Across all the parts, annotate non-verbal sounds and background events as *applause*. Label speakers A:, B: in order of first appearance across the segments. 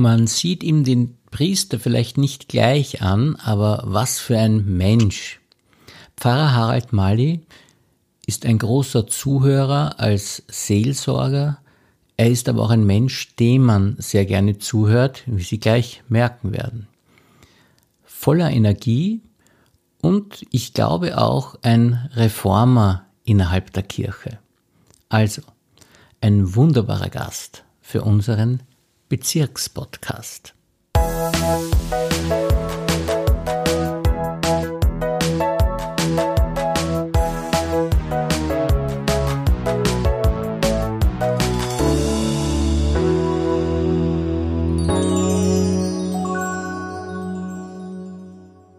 A: Man sieht ihm den Priester vielleicht nicht gleich an, aber was für ein Mensch. Pfarrer Harald Mali ist ein großer Zuhörer als Seelsorger. Er ist aber auch ein Mensch, dem man sehr gerne zuhört, wie Sie gleich merken werden. Voller Energie und ich glaube auch ein Reformer innerhalb der Kirche. Also ein wunderbarer Gast für unseren Bezirkspodcast.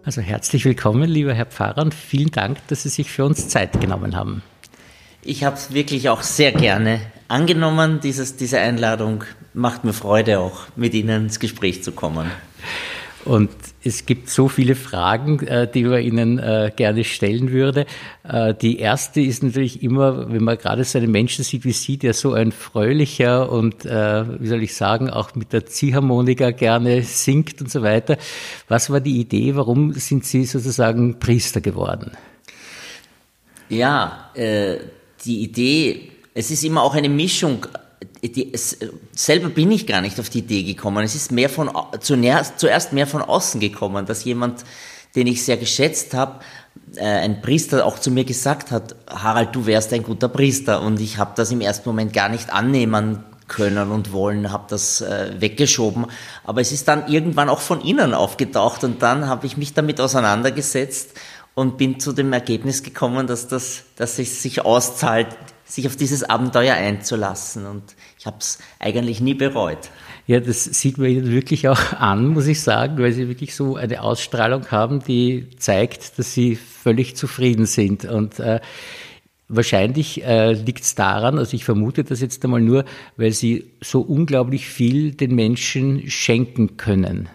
A: Also herzlich willkommen, lieber Herr Pfarrer, und vielen Dank, dass Sie sich für uns Zeit genommen haben.
B: Ich habe es wirklich auch sehr gerne angenommen, dieses, diese Einladung. Macht mir Freude auch, mit Ihnen ins Gespräch zu kommen.
A: Und es gibt so viele Fragen, äh, die man Ihnen äh, gerne stellen würde. Äh, die erste ist natürlich immer, wenn man gerade so einen Menschen sieht wie Sie, der so ein fröhlicher und, wie soll ich sagen, auch mit der Ziehharmonika gerne singt und so weiter. Was war die Idee? Warum sind Sie sozusagen Priester geworden?
B: Ja, äh, die Idee, es ist immer auch eine Mischung. Die, es, selber bin ich gar nicht auf die Idee gekommen. Es ist mehr von, zuerst, mehr von außen gekommen, dass jemand, den ich sehr geschätzt habe, äh, ein Priester auch zu mir gesagt hat, Harald, du wärst ein guter Priester. Und ich habe das im ersten Moment gar nicht annehmen können und wollen, habe das äh, weggeschoben. Aber es ist dann irgendwann auch von innen aufgetaucht und dann habe ich mich damit auseinandergesetzt und bin zu dem Ergebnis gekommen, dass, das, dass es sich auszahlt, sich auf dieses Abenteuer einzulassen. Und ich habe es eigentlich nie bereut.
A: Ja, das sieht man Ihnen wirklich auch *laughs* an, muss ich sagen, weil Sie wirklich so eine Ausstrahlung haben, die zeigt, dass Sie völlig zufrieden sind. Und äh, wahrscheinlich äh, liegt es daran, also ich vermute das jetzt einmal nur, weil Sie so unglaublich viel den Menschen schenken können.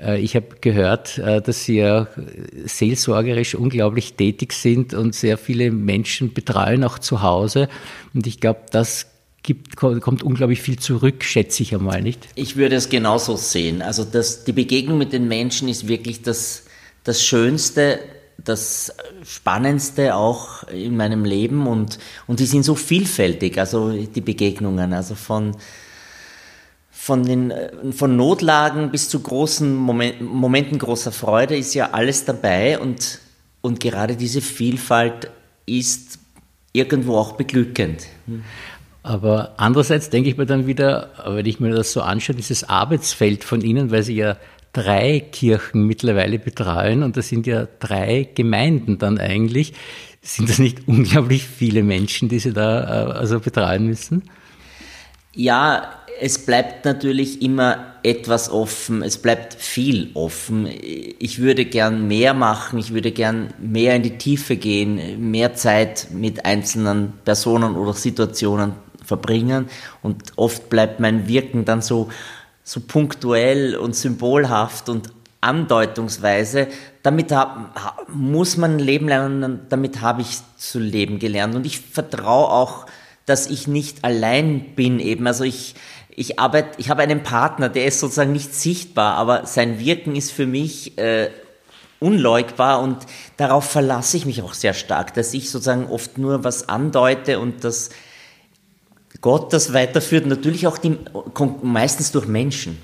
A: Äh, ich habe gehört, äh, dass Sie ja seelsorgerisch unglaublich tätig sind und sehr viele Menschen betreuen, auch zu Hause. Und ich glaube, das gibt, kommt unglaublich viel zurück, schätze ich einmal, nicht?
B: Ich würde es genauso sehen. Also das, die Begegnung mit den Menschen ist wirklich das, das Schönste, das Spannendste auch in meinem Leben und, und die sind so vielfältig, also die Begegnungen, also von, von, den, äh, von Notlagen bis zu großen Moment, Momenten großer Freude ist ja alles dabei und, und gerade diese Vielfalt ist irgendwo auch beglückend.
A: Aber andererseits denke ich mir dann wieder, wenn ich mir das so anschaue, dieses Arbeitsfeld von Ihnen, weil Sie ja drei Kirchen mittlerweile betreuen und das sind ja drei Gemeinden dann eigentlich, sind das nicht unglaublich viele Menschen, die Sie da äh, also betreuen müssen?
B: Ja, es bleibt natürlich immer etwas offen, es bleibt viel offen. Ich würde gern mehr machen, ich würde gern mehr in die Tiefe gehen, mehr Zeit mit einzelnen Personen oder Situationen verbringen und oft bleibt mein Wirken dann so, so punktuell und symbolhaft und andeutungsweise. Damit hab, muss man leben lernen, damit habe ich zu leben gelernt und ich vertraue auch, dass ich nicht allein bin eben. Also ich, ich arbeite, ich habe einen Partner, der ist sozusagen nicht sichtbar, aber sein Wirken ist für mich äh, unleugbar und darauf verlasse ich mich auch sehr stark, dass ich sozusagen oft nur was andeute und dass Gott das weiterführt, natürlich auch die, meistens durch Menschen.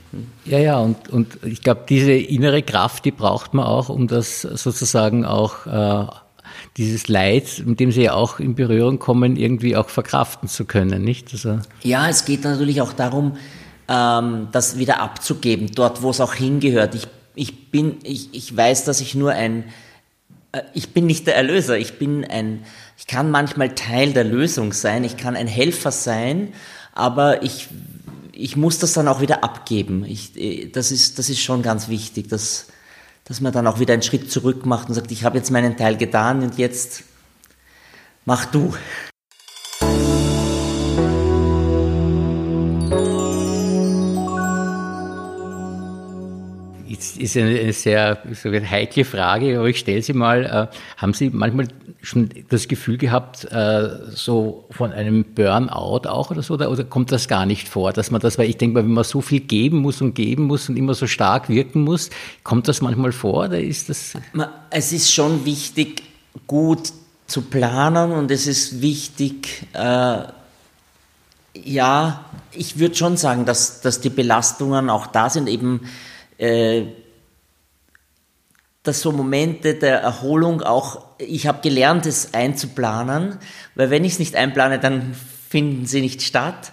A: Ja, ja, und, und ich glaube, diese innere Kraft, die braucht man auch, um das sozusagen auch äh, dieses Leid, mit dem Sie ja auch in Berührung kommen, irgendwie auch verkraften zu können, nicht?
B: Also ja, es geht natürlich auch darum, ähm, das wieder abzugeben, dort, wo es auch hingehört. Ich, ich bin, ich, ich weiß, dass ich nur ein, äh, ich bin nicht der Erlöser, ich bin ein, ich kann manchmal Teil der Lösung sein, ich kann ein Helfer sein, aber ich, ich muss das dann auch wieder abgeben. Ich, äh, das ist, das ist schon ganz wichtig, dass, dass man dann auch wieder einen Schritt zurück macht und sagt, ich habe jetzt meinen Teil getan und jetzt mach du.
A: Ist eine sehr so eine heikle Frage, aber ich stelle sie mal. Äh, haben Sie manchmal schon das Gefühl gehabt, äh, so von einem Burnout auch oder so, oder, oder kommt das gar nicht vor, dass man das, weil ich denke mal, wenn man so viel geben muss und geben muss und immer so stark wirken muss, kommt das manchmal vor oder ist das?
B: Es ist schon wichtig, gut zu planen und es ist wichtig, äh, ja, ich würde schon sagen, dass, dass die Belastungen auch da sind, eben, äh, dass so Momente der Erholung auch, ich habe gelernt, es einzuplanen, weil wenn ich es nicht einplane, dann finden sie nicht statt.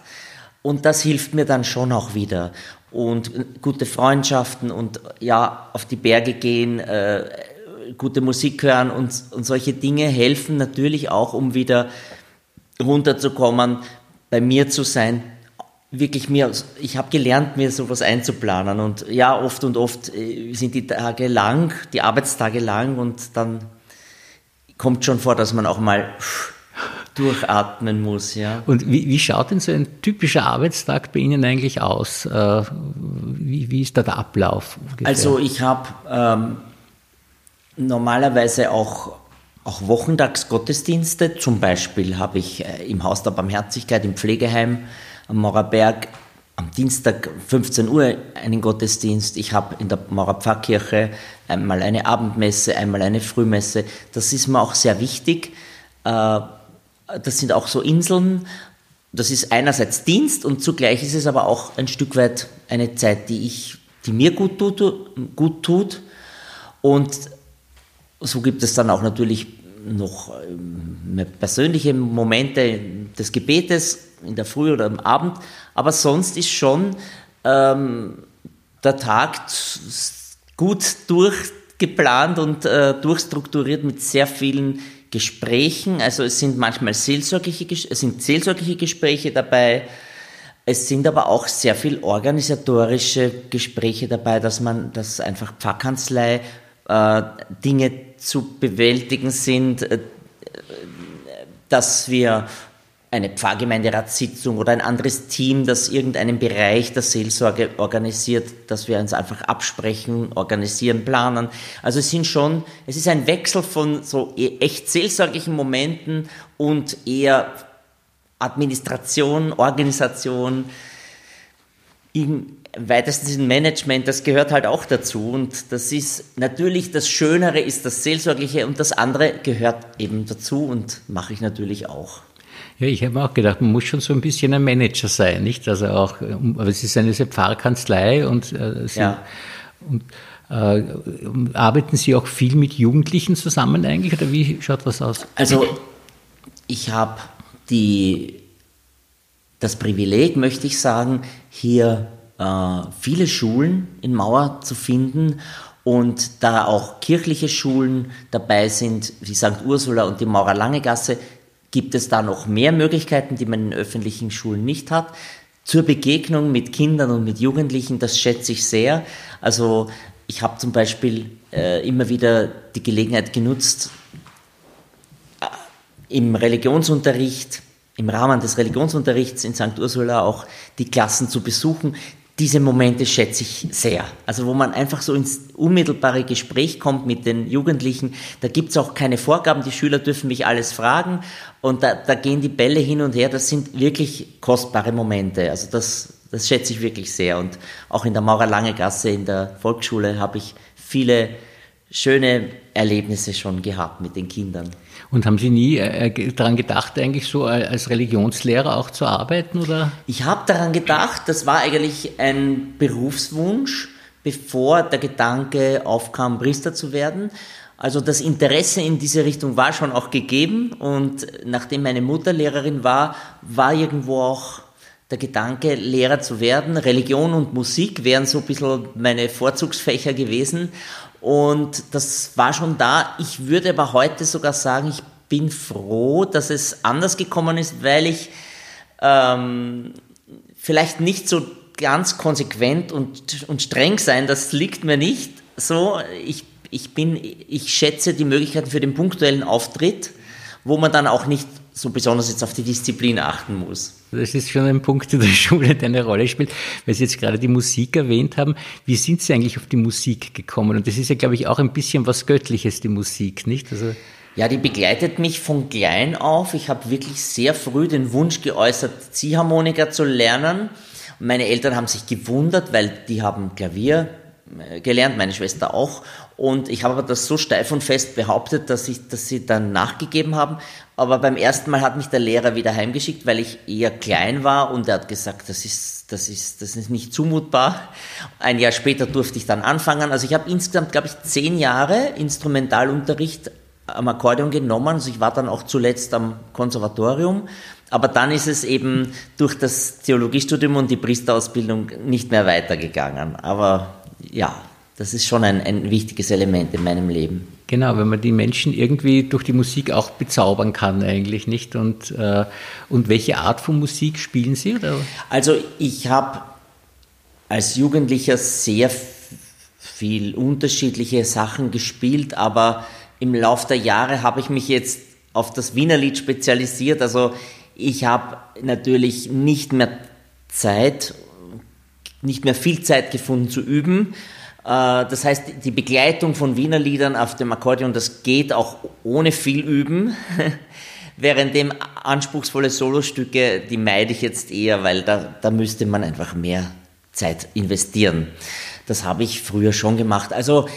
B: Und das hilft mir dann schon auch wieder. Und gute Freundschaften und ja, auf die Berge gehen, äh, gute Musik hören und, und solche Dinge helfen natürlich auch, um wieder runterzukommen, bei mir zu sein, wirklich mir, ich habe gelernt, mir sowas einzuplanen und ja, oft und oft äh, sind die Tage lang, die Arbeitstage lang und dann kommt schon vor, dass man auch mal durchatmen muss, ja.
A: Und wie, wie schaut denn so ein typischer Arbeitstag bei Ihnen eigentlich aus? Äh, wie, wie ist da der Ablauf?
B: Ungefähr? Also ich habe ähm, normalerweise auch auch Wochentagsgottesdienste. Zum Beispiel habe ich äh, im Haus der Barmherzigkeit im Pflegeheim am Maurerberg am Dienstag 15 Uhr einen Gottesdienst. Ich habe in der Maurer Pfarrkirche einmal eine Abendmesse, einmal eine Frühmesse. Das ist mir auch sehr wichtig. Äh, das sind auch so Inseln. Das ist einerseits Dienst und zugleich ist es aber auch ein Stück weit eine Zeit, die ich, die mir gut tut, gut tut. Und so gibt es dann auch natürlich noch ähm, persönliche Momente des Gebetes in der Früh oder am Abend, aber sonst ist schon ähm, der Tag gut durchgeplant und äh, durchstrukturiert mit sehr vielen Gesprächen. Also es sind manchmal seelsorgliche, es sind seelsorgliche Gespräche dabei. Es sind aber auch sehr viel organisatorische Gespräche dabei, dass man, dass einfach Pfarrkanzlei äh, Dinge zu bewältigen sind, äh, dass wir eine Pfarrgemeinderatssitzung oder ein anderes Team, das irgendeinen Bereich der Seelsorge organisiert, dass wir uns einfach absprechen, organisieren, planen. Also es sind schon, es ist ein Wechsel von so e-, echt seelsorglichen Momenten und eher Administration, Organisation, im weitesten Sinne Management, das gehört halt auch dazu. Und das ist natürlich das Schönere ist das Seelsorgliche und das andere gehört eben dazu und mache ich natürlich auch.
A: Ja, ich habe mir auch gedacht, man muss schon so ein bisschen ein Manager sein, nicht? Also auch, aber es ist eine Pfarrkanzlei und, äh, Sie, ja. und äh, arbeiten Sie auch viel mit Jugendlichen zusammen eigentlich oder wie schaut das aus?
B: Also ich habe die das Privileg, möchte ich sagen, hier äh, viele Schulen in Mauer zu finden und da auch kirchliche Schulen dabei sind, wie St. Ursula und die Maurer Lange Gasse, gibt es da noch mehr Möglichkeiten, die man in öffentlichen Schulen nicht hat. Zur Begegnung mit Kindern und mit Jugendlichen, das schätze ich sehr. Also ich habe zum Beispiel äh, immer wieder die Gelegenheit genutzt, äh, im Religionsunterricht im Rahmen des Religionsunterrichts in St. Ursula auch die Klassen zu besuchen. Diese Momente schätze ich sehr. Also wo man einfach so ins unmittelbare Gespräch kommt mit den Jugendlichen. Da gibt's auch keine Vorgaben. Die Schüler dürfen mich alles fragen und da, da gehen die Bälle hin und her. Das sind wirklich kostbare Momente. Also das, das schätze ich wirklich sehr. Und auch in der Maurer-Lange-Gasse in der Volksschule habe ich viele schöne Erlebnisse schon gehabt mit den Kindern.
A: Und haben Sie nie äh, äh daran gedacht, eigentlich so als Religionslehrer auch zu arbeiten? Oder?
B: Ich habe daran gedacht, das war eigentlich ein Berufswunsch, bevor der Gedanke aufkam, Priester zu werden. Also das Interesse in diese Richtung war schon auch gegeben und nachdem meine Mutter Lehrerin war, war irgendwo auch der Gedanke, Lehrer zu werden. Religion und Musik wären so ein bisschen meine Vorzugsfächer gewesen und das war schon da. Ich würde aber heute sogar sagen, ich bin froh, dass es anders gekommen ist, weil ich ähm, vielleicht nicht so ganz konsequent und, und streng sein, das liegt mir nicht so. Ich, ich, bin, ich schätze die Möglichkeiten für den punktuellen Auftritt, wo man dann auch nicht so besonders jetzt auf die Disziplin achten muss.
A: Das ist schon ein Punkt in der Schule, der eine Rolle spielt, weil Sie jetzt gerade die Musik erwähnt haben. Wie sind Sie eigentlich auf die Musik gekommen? Und das ist ja, glaube ich, auch ein bisschen was Göttliches, die Musik, nicht? Also
B: ja, die begleitet mich von klein auf. Ich habe wirklich sehr früh den Wunsch geäußert, Ziehharmonika zu lernen. Meine Eltern haben sich gewundert, weil die haben Klavier äh, gelernt, meine Schwester auch. Und ich habe aber das so steif und fest behauptet, dass, ich, dass sie dann nachgegeben haben. Aber beim ersten Mal hat mich der Lehrer wieder heimgeschickt, weil ich eher klein war und er hat gesagt, das ist, das ist, das ist nicht zumutbar. Ein Jahr später durfte ich dann anfangen. Also ich habe insgesamt, glaube ich, zehn Jahre Instrumentalunterricht am Akkordeon genommen. Also ich war dann auch zuletzt am Konservatorium. Aber dann ist es eben durch das Theologiestudium und die Priesterausbildung nicht mehr weitergegangen. Aber ja, das ist schon ein, ein wichtiges Element in meinem Leben.
A: Genau, wenn man die Menschen irgendwie durch die Musik auch bezaubern kann, eigentlich nicht. Und, äh, und welche Art von Musik spielen Sie? Oder?
B: Also ich habe als Jugendlicher sehr viel unterschiedliche Sachen gespielt, aber im Laufe der Jahre habe ich mich jetzt auf das Wienerlied spezialisiert. Also ich habe natürlich nicht mehr Zeit, nicht mehr viel Zeit gefunden zu üben. Äh, das heißt, die Begleitung von Wiener Liedern auf dem Akkordeon, das geht auch ohne viel Üben. *laughs* Währenddem anspruchsvolle Solostücke, die meide ich jetzt eher, weil da, da müsste man einfach mehr Zeit investieren. Das habe ich früher schon gemacht. Also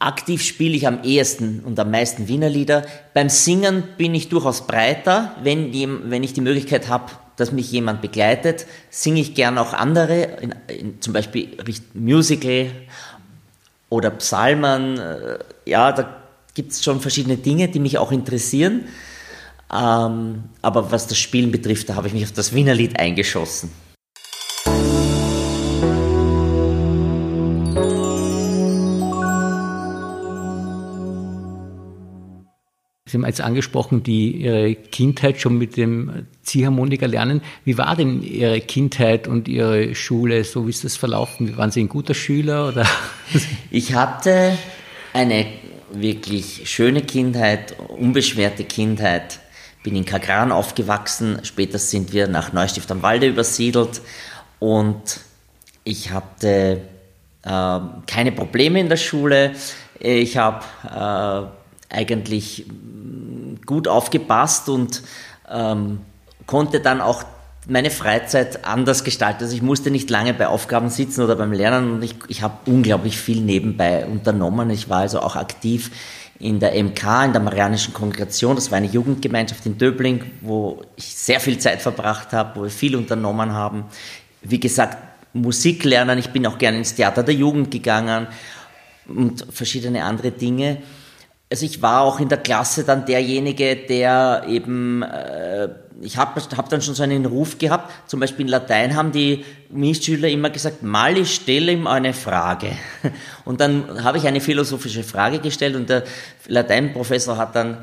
B: aktiv spiele ich am ehesten und am meisten Wiener Lieder. Beim Singen bin ich durchaus breiter, wenn, wenn ich die Möglichkeit habe, dass mich jemand begleitet, singe ich gern auch andere, in, in, zum Beispiel Musical oder Psalmen. Äh, ja, da gibt es schon verschiedene Dinge, die mich auch interessieren. Ähm, aber was das Spielen betrifft, da habe ich mich auf das Wiener Lied eingeschossen.
A: Sie haben jetzt angesprochen, die Ihre Kindheit schon mit dem Ziehharmonika lernen. Wie war denn Ihre Kindheit und Ihre Schule? So wie ist das verlaufen? Waren Sie ein guter Schüler oder? *laughs*
B: Ich hatte eine wirklich schöne Kindheit, unbeschwerte Kindheit. Bin in Kagran aufgewachsen. Später sind wir nach Neustift am Walde übersiedelt und ich hatte äh, keine Probleme in der Schule. Ich habe äh, eigentlich gut aufgepasst und ähm, konnte dann auch meine Freizeit anders gestalten. Also ich musste nicht lange bei Aufgaben sitzen oder beim Lernen und ich, ich habe unglaublich viel nebenbei unternommen. Ich war also auch aktiv in der MK, in der Marianischen Kongregation. Das war eine Jugendgemeinschaft in Döbling, wo ich sehr viel Zeit verbracht habe, wo wir viel unternommen haben. Wie gesagt, Musik lernen. Ich bin auch gerne ins Theater der Jugend gegangen und verschiedene andere Dinge also ich war auch in der Klasse dann derjenige, der eben, äh, ich habe hab dann schon so einen Ruf gehabt, zum Beispiel in Latein haben die Mitschüler immer gesagt, Mali, stelle ihm eine Frage. *laughs* Und dann habe ich eine philosophische Frage gestellt und der Lateinprofessor hat dann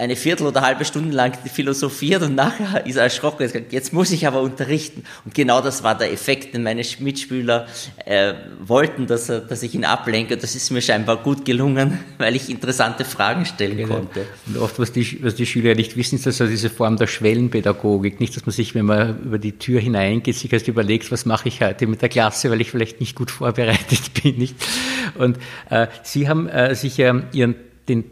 B: eine Viertel oder halbe Stunde lang philosophiert und nachher ist er erschrocken. jetzt muss ich aber unterrichten. Und genau das war der Effekt, den meine Mitspieler äh, wollten, dass, er, dass ich ihn ablenke. Das ist mir scheinbar gut gelungen, *laughs* weil ich interessante Fragen stellen genau. konnte.
A: Und oft, was die, was die Schüler nicht wissen, ist also diese Form der Schwellenpädagogik. Nicht, dass man sich, wenn man über die Tür hineingeht, sich erst überlegt, was mache ich heute mit der Klasse, weil ich vielleicht nicht gut *laughs* vorbereitet bin. Nicht? Und äh, Sie haben äh, sich ja Ihren den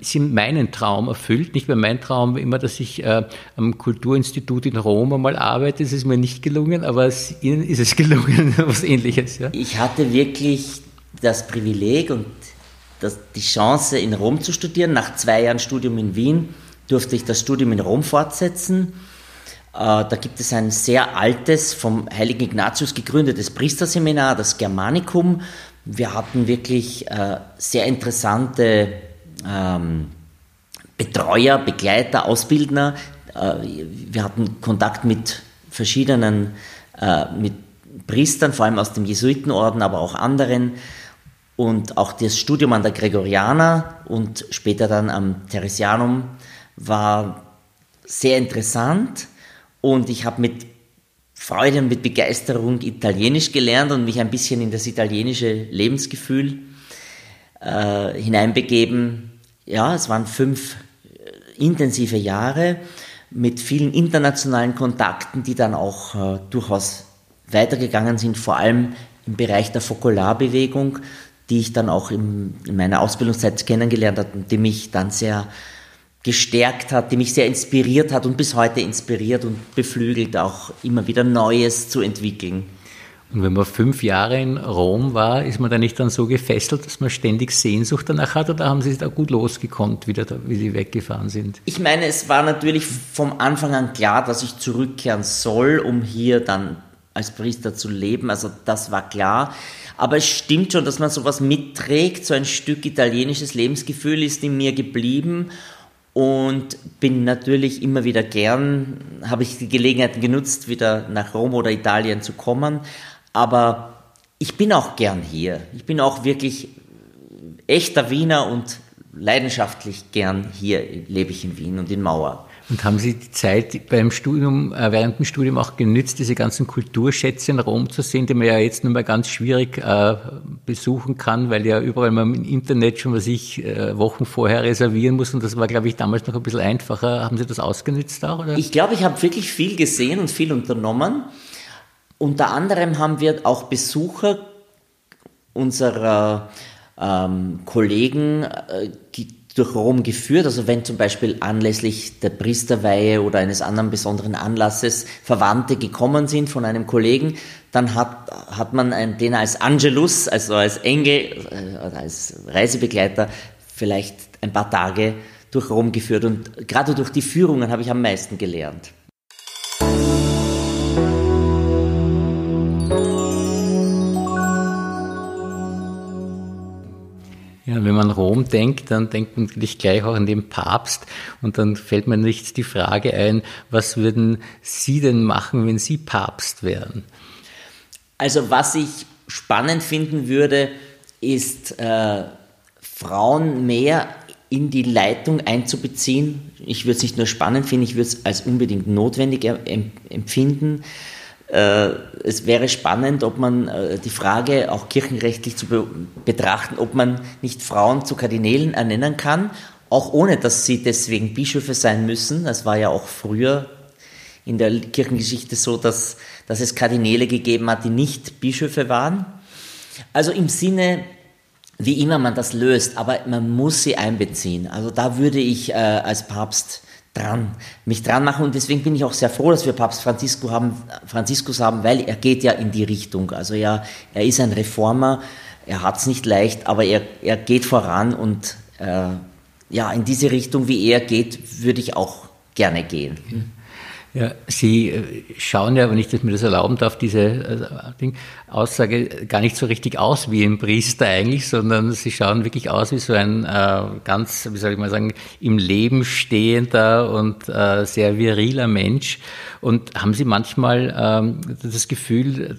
A: sie meinen Traum erfüllt. Nicht mehr mein Traum immer, dass ich äh, am Kulturinstitut in Rom einmal arbeite. Das ist mir nicht gelungen, aber es, Ihnen ist es *laughs* gelungen, was Ähnliches. Ja?
B: Ich hatte wirklich das Privileg und das, die Chance, in Rom zu studieren. Nach zwei Jahren Studium in Wien durfte ich das Studium in Rom fortsetzen. Äh, da gibt es ein sehr altes, vom heiligen Ignatius gegründetes Priesterseminar, das Germanicum. Wir hatten wirklich äh, sehr interessante ähm, Betreuer, Begleiter, Ausbildner. Äh, wir hatten Kontakt mit verschiedenen, äh, mit Priestern, vor allem aus dem Jesuitenorden, aber auch anderen. Und auch das Studium an der Gregorianer und später dann am Theresianum war sehr interessant. Und ich habe mit Freude und mit Begeisterung Italienisch gelernt und mich ein bisschen in das italienische Lebensgefühl äh, hineinbegeben ja, es waren fünf äh, intensive Jahre. mit vielen internationalen Kontakten, die dann auch äh, durchaus weitergegangen sind, vor allem im Bereich der Fokularbewegung, die ich dann auch im, in meiner Ausbildungszeit kennengelernt habe und die mich dann sehr gestärkt hat, die mich sehr inspiriert hat und bis heute inspiriert und beflügelt, auch immer wieder Neues zu entwickeln.
A: Und wenn man fünf Jahre in Rom war, ist man da nicht dann so gefesselt, dass man ständig Sehnsucht danach hat oder haben Sie da gut losgekonnt, wieder da, wie Sie weggefahren sind?
B: Ich meine, es war natürlich vom Anfang an klar, dass ich zurückkehren soll, um hier dann als Priester zu leben. Also das war klar. Aber es stimmt schon, dass man sowas mitträgt. So ein Stück italienisches Lebensgefühl ist in mir geblieben und bin natürlich immer wieder gern, habe ich die Gelegenheit genutzt, wieder nach Rom oder Italien zu kommen. Aber ich bin auch gern hier. Ich bin auch wirklich echter Wiener und leidenschaftlich gern hier lebe ich in Wien und in Mauer.
A: Und haben Sie die Zeit beim Studium, äh, während dem Studium auch genützt, diese ganzen Kulturschätze in Rom zu sehen, die man ja jetzt nur mal ganz schwierig äh, besuchen kann, weil ja überall man im Internet schon, was ich, äh, Wochen vorher reservieren muss. Und das war, glaube ich, damals noch ein bisschen einfacher. Haben Sie das ausgenützt auch? Oder?
B: Ich glaube, ich habe wirklich viel gesehen und viel unternommen. Unter anderem haben wir auch Besucher unserer ähm, Kollegen äh, durch Rom geführt. Also wenn zum Beispiel anlässlich der Priesterweihe oder eines anderen besonderen Anlasses Verwandte gekommen sind von einem Kollegen, dann hat, hat man einen, den als Angelus, also als Engel äh, oder als Reisebegleiter vielleicht ein paar Tage durch Rom geführt. Und gerade durch die Führungen habe ich am meisten gelernt.
A: Wenn man Rom denkt, dann denkt man natürlich gleich auch an den Papst und dann fällt mir nicht die Frage ein, was würden Sie denn machen, wenn Sie Papst wären?
B: Also was ich spannend finden würde, ist äh, Frauen mehr in die Leitung einzubeziehen. Ich würde es nicht nur spannend finden, ich würde es als unbedingt notwendig empfinden. Äh, es wäre spannend, ob man äh, die Frage auch kirchenrechtlich zu betrachten, ob man nicht Frauen zu Kardinälen ernennen kann, auch ohne dass sie deswegen Bischöfe sein müssen. Das war ja auch früher in der Kirchengeschichte so, dass, dass es Kardinäle gegeben hat, die nicht Bischöfe waren. Also im Sinne, wie immer man das löst, aber man muss sie einbeziehen. Also da würde ich äh, als Papst dran, mich dran machen und deswegen bin ich auch sehr froh, dass wir Papst Franziskus haben, Franziskus haben, weil er geht ja in die Richtung. Also ja, er ist ein Reformer, er hat es nicht leicht, aber er, er geht voran und äh, ja, in diese Richtung, wie er geht, würde ich auch gerne gehen. Mhm.
A: Ja, Sie äh, schauen ja, wenn ich das mir das erlauben darf, diese äh, Aussage gar nicht so richtig aus wie ein Priester eigentlich, sondern Sie schauen wirklich aus wie so ein äh, ganz, wie soll ich mal sagen, im Leben stehender und äh, sehr viriler Mensch. Und haben Sie manchmal ähm, das Gefühl,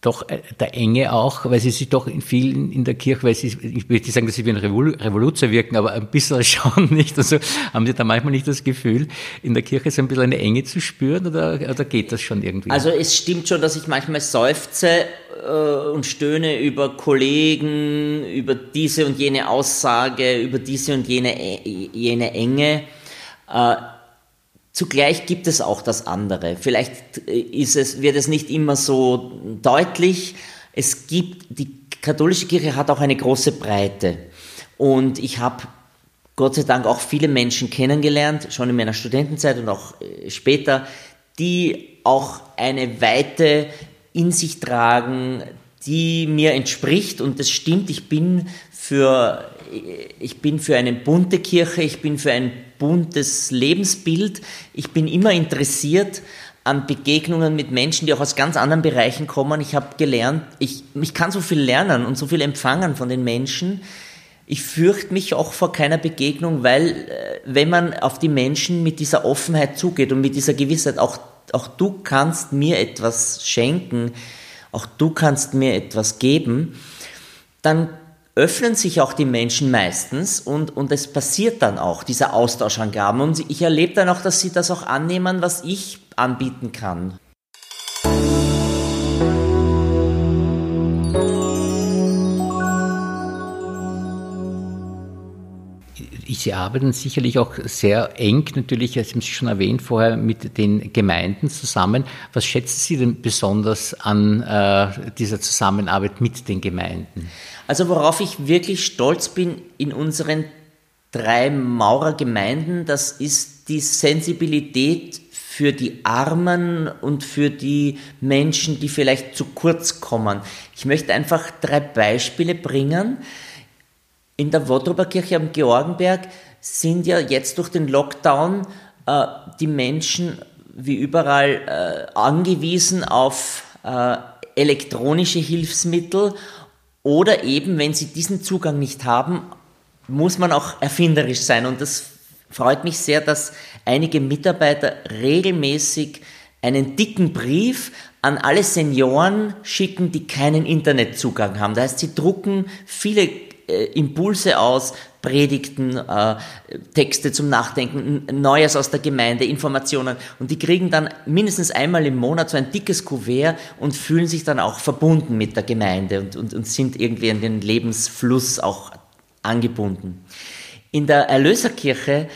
A: doch äh, der Enge auch, weil sie sich doch in vielen in der Kirche, weil sie, ich will nicht sagen, dass sie wie ein Revoluzer wirken, aber ein bisschen schon *laughs* nicht. Also haben Sie da manchmal nicht das Gefühl, in der Kirche so ein bisschen eine Enge zu spüren oder, oder geht das schon irgendwie?
B: Also es stimmt schon, dass ich manchmal seufze äh, und stöhne über Kollegen, über diese und jene Aussage, über diese und jene, jene Enge. Äh, Zugleich gibt es auch das andere. Vielleicht ist es, wird es nicht immer so deutlich. Es gibt, die katholische Kirche hat auch eine große Breite. Und ich habe Gott sei Dank auch viele Menschen kennengelernt, schon in meiner Studentenzeit und auch äh, später, die auch eine Weite in sich tragen, die mir entspricht. Und das stimmt, ich bin für, ich bin für eine bunte Kirche, ich bin für ein buntes Lebensbild. Ich bin immer interessiert an Begegnungen mit Menschen, die auch aus ganz anderen Bereichen kommen. Ich habe gelernt, ich, ich kann so viel lernen und so viel empfangen von den Menschen. Ich fürchte mich auch vor keiner Begegnung, weil äh, wenn man auf die Menschen mit dieser Offenheit zugeht und mit dieser Gewissheit, auch, auch du kannst mir etwas schenken, auch du kannst mir etwas geben, dann öffnen sich auch die Menschen meistens und, und es passiert dann auch, dieser Austausch an Gaben. Und ich erlebe dann auch, dass sie das auch annehmen, was ich anbieten kann.
A: Sie arbeiten sicherlich auch sehr eng, natürlich, Sie haben es schon erwähnt vorher, mit den Gemeinden zusammen. Was schätzen Sie denn besonders an äh, dieser Zusammenarbeit mit den Gemeinden?
B: Also worauf ich wirklich stolz bin in unseren drei Maurergemeinden, das ist die Sensibilität für die Armen und für die Menschen, die vielleicht zu kurz kommen. Ich möchte einfach drei Beispiele bringen. In der Wotrober Kirche am Georgenberg sind ja jetzt durch den Lockdown äh, die Menschen wie überall äh, angewiesen auf äh, elektronische Hilfsmittel oder eben, wenn sie diesen Zugang nicht haben, muss man auch erfinderisch sein. Und das freut mich sehr, dass einige Mitarbeiter regelmäßig einen dicken Brief an alle Senioren schicken, die keinen Internetzugang haben. Das heißt, sie drucken viele äh, Impulse aus, Predigten, äh, Texte zum Nachdenken, Neues aus der Gemeinde, Informationen. Und die kriegen dann mindestens einmal im Monat so ein dickes Kuvert und fühlen sich dann auch verbunden mit der Gemeinde und, und, und sind irgendwie an den Lebensfluss auch angebunden. In der Erlöserkirche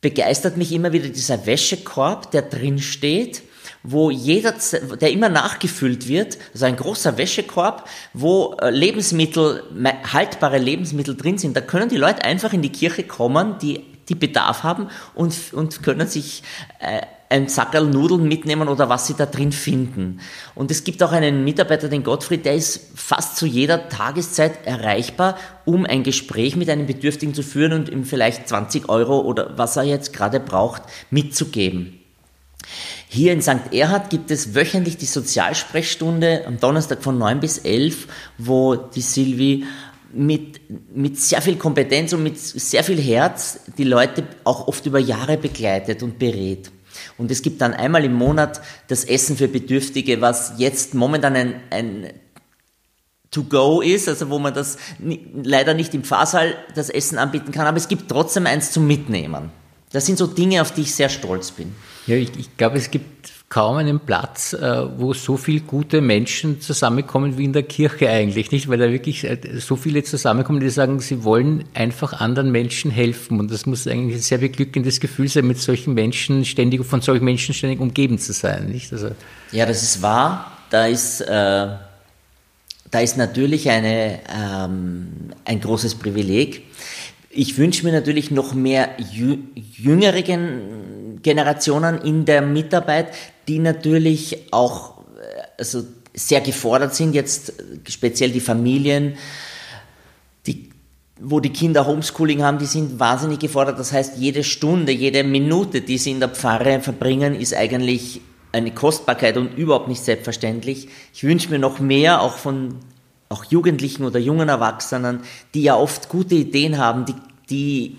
B: begeistert mich immer wieder dieser Wäschekorb, der drin steht wo jeder, der immer nachgefüllt wird, also ein großer Wäschekorb, wo äh, Lebensmittel, haltbare Lebensmittel drin sind. Da können die Leute einfach in die Kirche kommen, die, die Bedarf haben und, und können sich äh, ein Sackerl Nudeln mitnehmen oder was sie da drin finden. Und es gibt auch einen Mitarbeiter, den Gottfried, der ist fast zu jeder Tageszeit erreichbar, um ein Gespräch mit einem Bedürftigen zu führen und ihm vielleicht 20 Euro oder was er jetzt gerade braucht, mitzugeben. Hier in St. Erhard gibt es wöchentlich die Sozialsprechstunde am Donnerstag von 9 bis 11, wo die Silvi mit, mit sehr viel Kompetenz und mit sehr viel Herz die Leute auch oft über Jahre begleitet und berät. Und es gibt dann einmal im Monat das Essen für Bedürftige, was jetzt momentan ein, ein To-Go ist, also wo man das leider nicht im Pfarrsaal das Essen anbieten kann, aber es gibt trotzdem eins zum Mitnehmen. Das sind so Dinge, auf die ich sehr stolz bin.
A: Ja, ich, ich glaube, es gibt kaum einen Platz, äh, wo so viele gute Menschen zusammenkommen wie in der Kirche eigentlich, nicht? Weil da wirklich äh, so viele zusammenkommen, die sagen, sie wollen einfach anderen Menschen helfen. Und das muss eigentlich ein sehr beglückendes Gefühl sein, mit solchen Menschen ständig, von solchen Menschen ständig umgeben zu sein, nicht?
B: Also ja, das ist wahr. Da ist, äh, da ist natürlich eine, ähm, ein großes Privileg. Ich wünsche mir natürlich noch mehr jüngere Generationen in der Mitarbeit, die natürlich auch äh, also sehr gefordert sind, jetzt speziell die Familien, die, wo die Kinder Homeschooling haben, die sind wahnsinnig gefordert. Das heißt, jede Stunde, jede Minute, die sie in der Pfarre verbringen, ist eigentlich eine Kostbarkeit und überhaupt nicht selbstverständlich. Ich wünsche mir noch mehr, auch von auch Jugendlichen oder jungen Erwachsenen, die ja oft gute Ideen haben, die, die,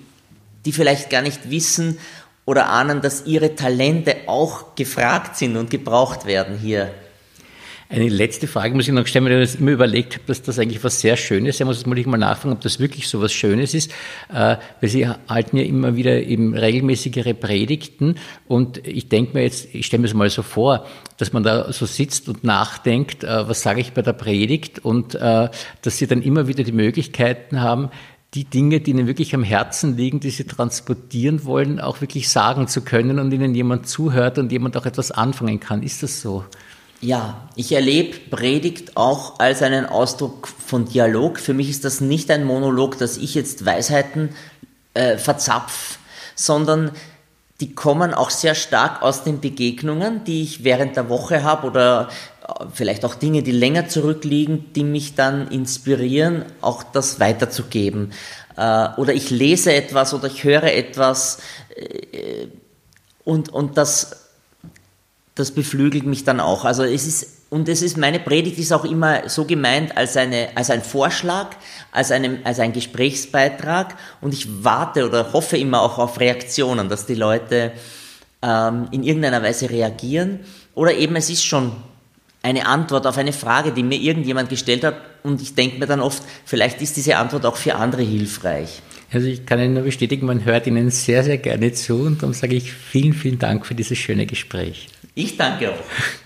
B: die vielleicht gar nicht wissen oder ahnen, dass ihre Talente auch gefragt sind und gebraucht werden hier.
A: Eine letzte Frage muss ich noch stellen, weil ich immer überlegt habe, dass das eigentlich was sehr Schönes ist. Ich muss jetzt mal nachfragen, ob das wirklich so was Schönes ist, äh, weil Sie halten ja immer wieder eben regelmäßigere Predigten und ich denke mir jetzt, ich stelle mir das mal so vor, dass man da so sitzt und nachdenkt, äh, was sage ich bei der Predigt und äh, dass Sie dann immer wieder die Möglichkeiten haben, die Dinge, die ihnen wirklich am Herzen liegen, die sie transportieren wollen, auch wirklich sagen zu können und ihnen jemand zuhört und jemand auch etwas anfangen kann. Ist das so?
B: Ja, ich erlebe Predigt auch als einen Ausdruck von Dialog. Für mich ist das nicht ein Monolog, dass ich jetzt Weisheiten äh, verzapf, sondern die kommen auch sehr stark aus den Begegnungen, die ich während der Woche habe oder äh, vielleicht auch Dinge, die länger zurückliegen, die mich dann inspirieren, auch das weiterzugeben. Äh, oder ich lese etwas oder ich höre etwas äh, und, und das das beflügelt mich dann auch. Also es ist, und es ist, meine Predigt ist auch immer so gemeint als eine, als ein Vorschlag, als einem, als ein Gesprächsbeitrag und ich warte oder hoffe immer auch auf Reaktionen, dass die Leute ähm, in irgendeiner Weise reagieren oder eben es ist schon eine Antwort auf eine Frage, die mir irgendjemand gestellt hat und ich denke mir dann oft, vielleicht ist diese Antwort auch für andere hilfreich.
A: Also ich kann Ihnen nur bestätigen, man hört Ihnen sehr, sehr gerne zu und darum sage ich vielen, vielen Dank für dieses schöne Gespräch.
B: Ich danke auch.